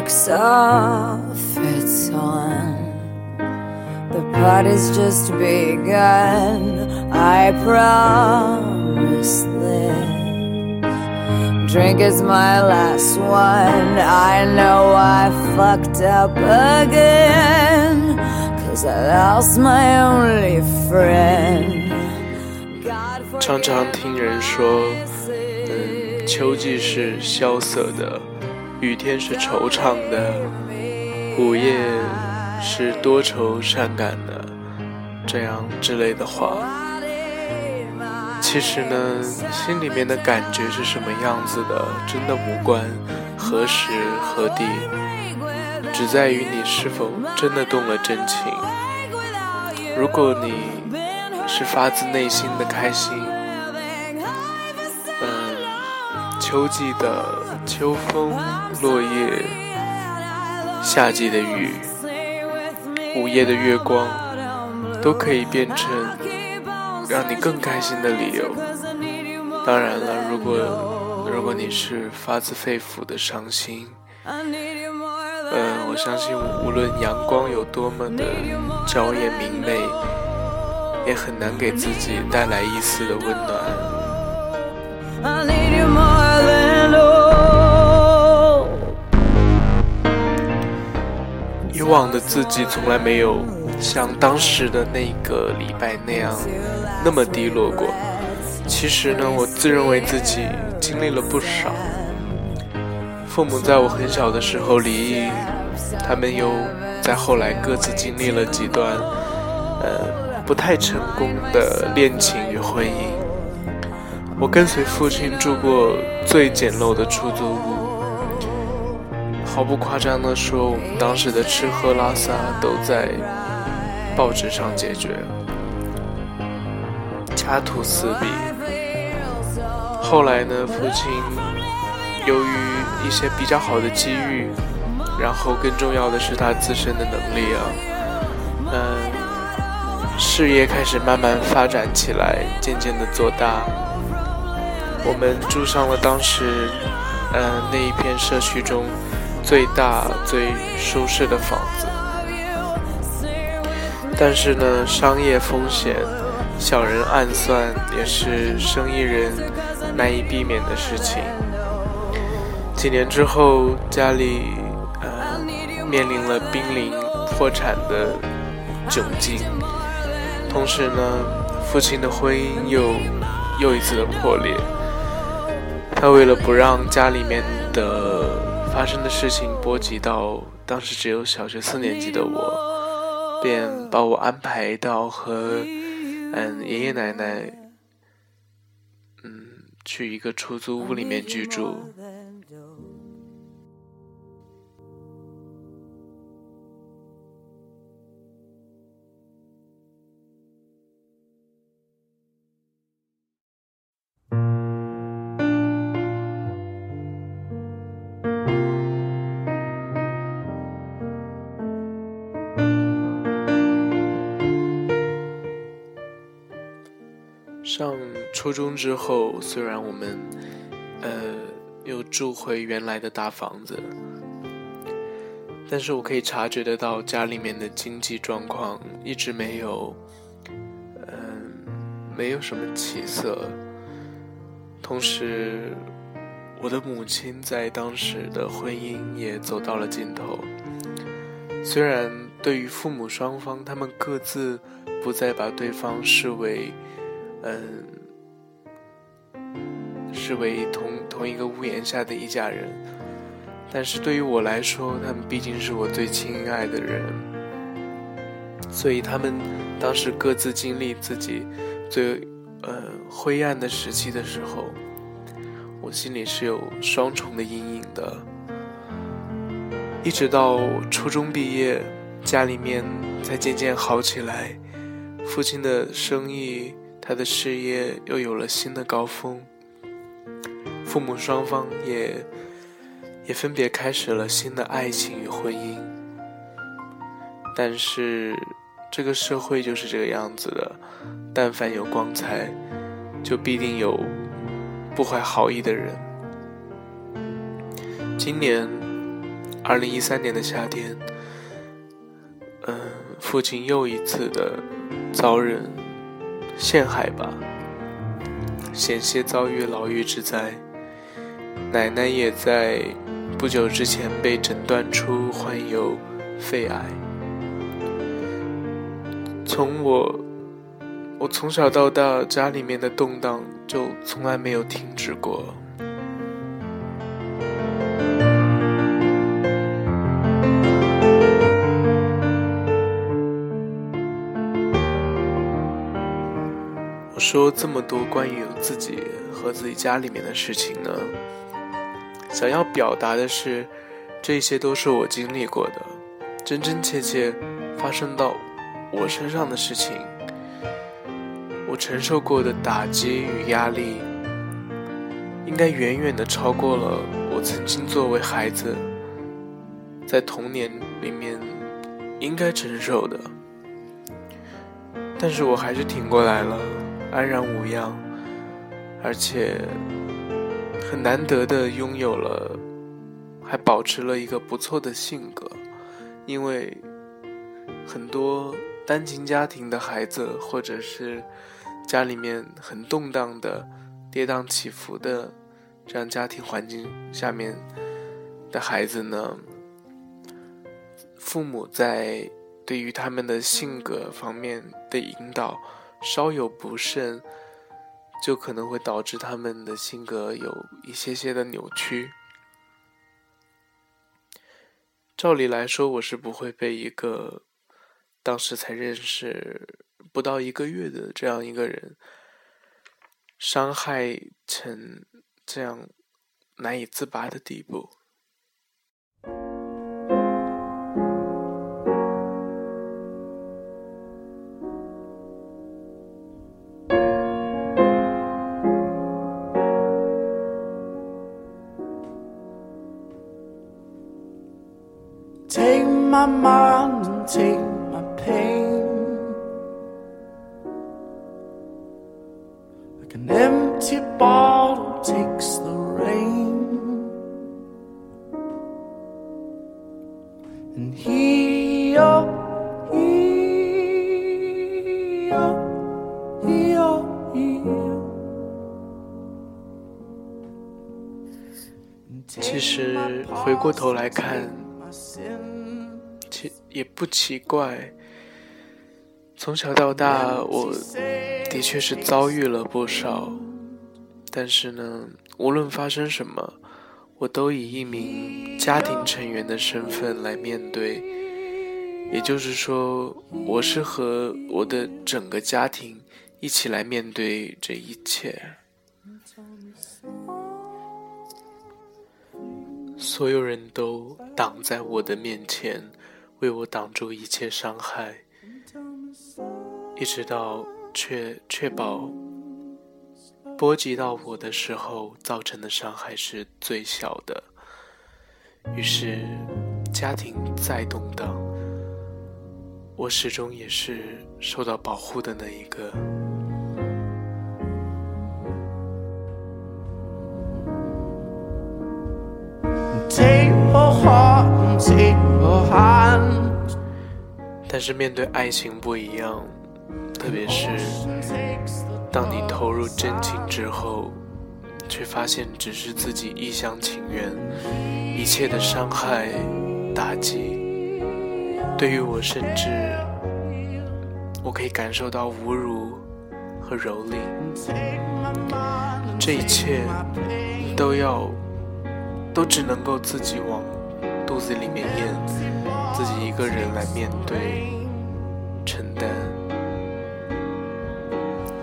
quirks off, it's on. The party's just begun. I promise this. Drink is my last one. I know I fucked up again. Cause I lost my only friend. 常常听人说，嗯，秋季是萧瑟的， 雨天是惆怅的，午夜是多愁善感的，这样之类的话。其实呢，心里面的感觉是什么样子的，真的无关何时何地，只在于你是否真的动了真情。如果你是发自内心的开心，秋季的秋风落叶，夏季的雨，午夜的月光，都可以变成。让你更开心的理由。当然了，如果如果你是发自肺腑的伤心，嗯，我相信无论阳光有多么的娇艳明媚，也很难给自己带来一丝的温暖。往的自己从来没有像当时的那个礼拜那样。那么低落过，其实呢，我自认为自己经历了不少。父母在我很小的时候离异，他们又在后来各自经历了几段，呃，不太成功的恋情与婚姻。我跟随父亲住过最简陋的出租屋，毫不夸张地说，我们当时的吃喝拉撒都在报纸上解决。家徒四壁。后来呢，父亲由于一些比较好的机遇，然后更重要的是他自身的能力啊，嗯，事业开始慢慢发展起来，渐渐的做大。我们住上了当时，嗯，那一片社区中最大最舒适的房子。但是呢，商业风险。小人暗算也是生意人难以避免的事情。几年之后，家里呃面临了濒临破产的窘境，同时呢，父亲的婚姻又又一次的破裂。他为了不让家里面的发生的事情波及到当时只有小学四年级的我，便把我安排到和。嗯，爷爷奶奶，嗯，去一个出租屋里面居住。上初中之后，虽然我们，呃，又住回原来的大房子，但是我可以察觉得到家里面的经济状况一直没有，嗯，没有什么起色。同时，我的母亲在当时的婚姻也走到了尽头。虽然对于父母双方，他们各自不再把对方视为。嗯，视为同同一个屋檐下的一家人，但是对于我来说，他们毕竟是我最亲爱的人，所以他们当时各自经历自己最呃灰暗的时期的时候，我心里是有双重的阴影的。一直到初中毕业，家里面才渐渐好起来，父亲的生意。他的事业又有了新的高峰，父母双方也也分别开始了新的爱情与婚姻。但是这个社会就是这个样子的，但凡有光彩，就必定有不怀好意的人。今年二零一三年的夏天，嗯，父亲又一次的遭人陷害吧，险些遭遇牢狱之灾。奶奶也在不久之前被诊断出患有肺癌。从我，我从小到大，家里面的动荡就从来没有停止过。说这么多关于自己和自己家里面的事情呢，想要表达的是，这些都是我经历过的，真真切切发生到。我身上的事情，我承受过的打击与压力，应该远远的超过了我曾经作为孩子在童年里面应该承受的。但是我还是挺过来了，安然无恙，而且很难得的拥有了，还保持了一个不错的性格，因为很多。单亲家庭的孩子，或者是家里面很动荡的、跌宕起伏的这样家庭环境下面的孩子呢，父母在对于他们的性格方面的引导稍有不慎，就可能会导致他们的性格有一些些的扭曲。照理来说，我是不会被一个。当时才认识不到一个月的这样一个人，伤害成这样难以自拔的地步。My mind, take. my pain like an empty bottle takes the rain and he oh he oh he oh he 其实回过头来看，也不奇怪。从小到大，我的确是遭遇了不少，但是呢，无论发生什么，我都以一名家庭成员的身份来面对。也就是说，我是和我的整个家庭一起来面对这一切。所有人都挡在我的面前，为我挡住一切伤害。一直到确确保波及到我的时候，造成的伤害是最小的。于是，家庭再动荡，我始终也是受到保护的那一个。但是面对爱情不一样。特别是当你投入真情之后，却发现只是自己一厢情愿，一切的伤害、打击，对于我甚至我可以感受到侮辱和蹂躏，这一切都要都只能够自己往肚子里面咽，自己一个人来面对、承担。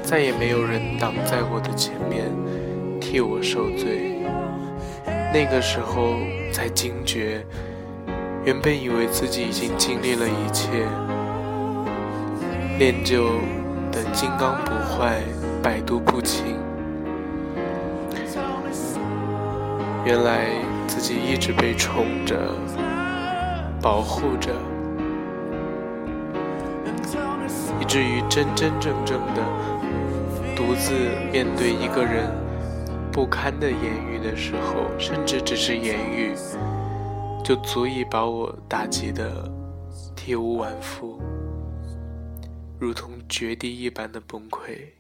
再也没有人挡在我的前面替我受罪。那个时候才惊觉，原本以为自己已经经历了一切，练就的金刚不坏，百毒不侵。原来自己一直被宠着，保护着，以至于真真正正的。独自面对一个人不堪的言语的时候，甚至只是言语，就足以把我打击的体无完肤，如同绝地一般的崩溃。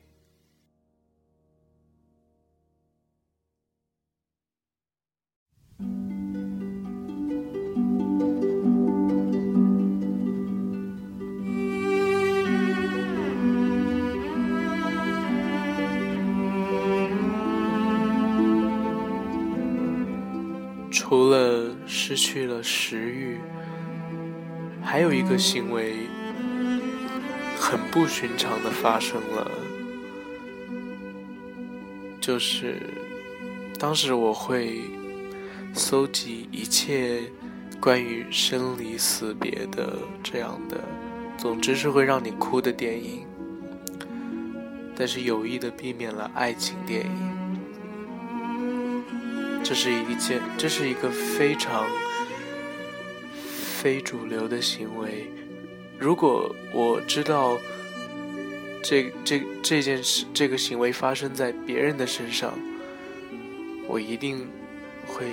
除了失去了食欲，还有一个行为很不寻常的发生了，就是当时我会搜集一切关于生离死别的这样的，总之是会让你哭的电影，但是有意的避免了爱情电影。这是一件，这是一个非常非主流的行为。如果我知道这这这件事，这个行为发生在别人的身上，我一定会，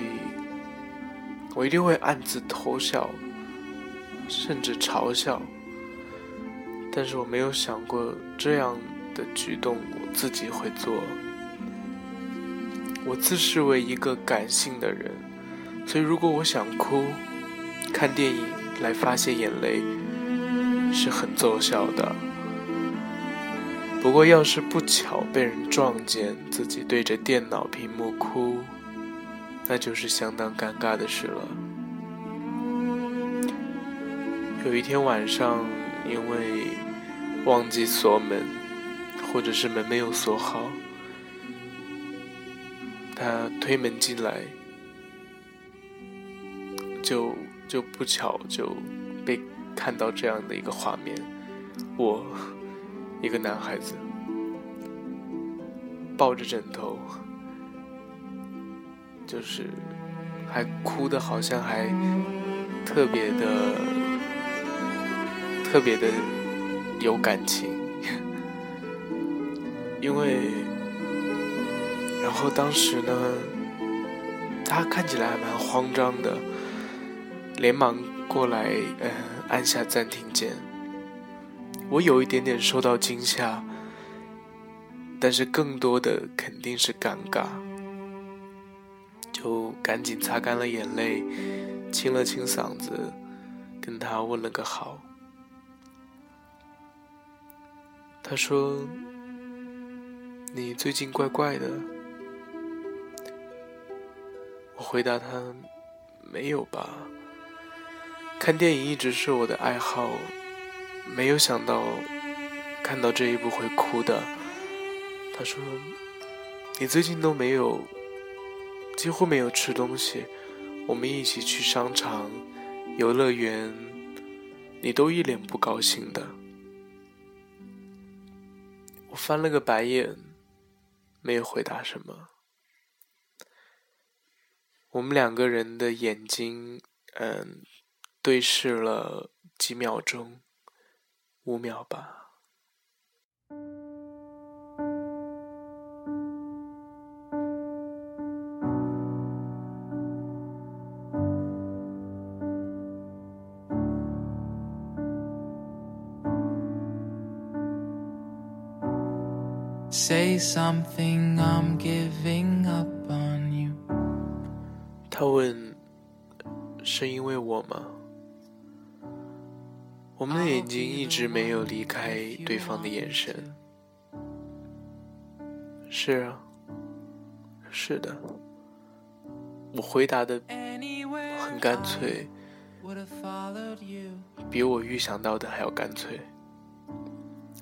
我一定会暗自偷笑，甚至嘲笑。但是我没有想过这样的举动，我自己会做。我自视为一个感性的人，所以如果我想哭，看电影来发泄眼泪是很奏效的。不过要是不巧被人撞见自己对着电脑屏幕哭，那就是相当尴尬的事了。有一天晚上，因为忘记锁门，或者是门没有锁好。他推门进来，就就不巧就被看到这样的一个画面：我一个男孩子抱着枕头，就是还哭的，好像还特别的特别的有感情，因为。然后当时呢，他看起来还蛮慌张的，连忙过来，嗯，按下暂停键。我有一点点受到惊吓，但是更多的肯定是尴尬，就赶紧擦干了眼泪，清了清嗓子，跟他问了个好。他说：“你最近怪怪的。”我回答他：“没有吧，看电影一直是我的爱好，没有想到看到这一部会哭的。”他说：“你最近都没有，几乎没有吃东西，我们一起去商场、游乐园，你都一脸不高兴的。”我翻了个白眼，没有回答什么。我们两个人的眼睛，嗯，对视了几秒钟，五秒吧。Say something, I'm giving up. 他问：“是因为我吗？”我们的眼睛一直没有离开对方的眼神。是啊，是的。我回答的很干脆，比我预想到的还要干脆。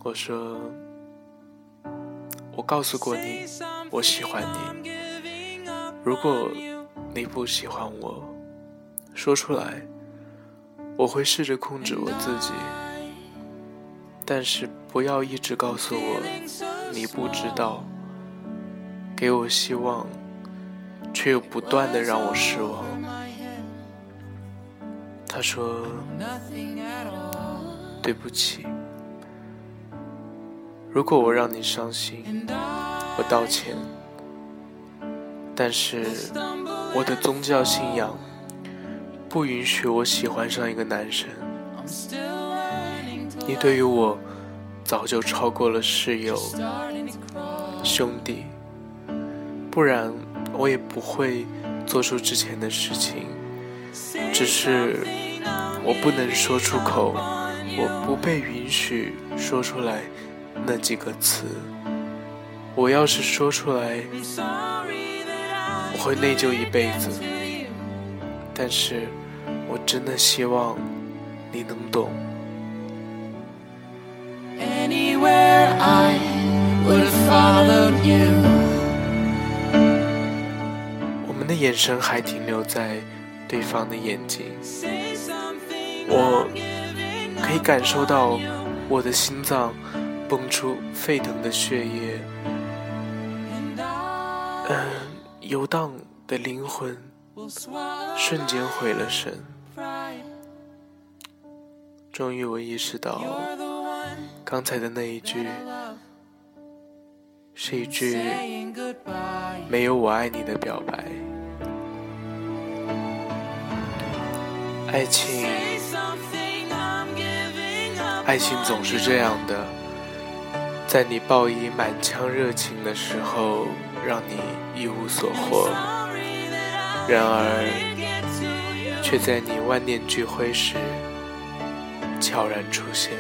我说：“我告诉过你，我喜欢你。如果……”你不喜欢我，说出来，我会试着控制我自己。但是不要一直告诉我你不知道，给我希望，却又不断的让我失望。他说：“对不起，如果我让你伤心，我道歉。但是。”我的宗教信仰不允许我喜欢上一个男生。你对于我早就超过了室友、兄弟，不然我也不会做出之前的事情。只是我不能说出口，我不被允许说出来那几个词。我要是说出来，会内疚一辈子。但是我真的希望你能懂。我们的眼神还停留在对方的眼睛，我可以感受到我的心脏蹦出沸腾的血液。嗯，游荡的灵魂瞬间毁了神。终于，我意识到，刚才的那一句是一句没有“我爱你”的表白。爱情，爱情总是这样的，在你报以满腔热情的时候。让你一无所获，然而却在你万念俱灰时悄然出现。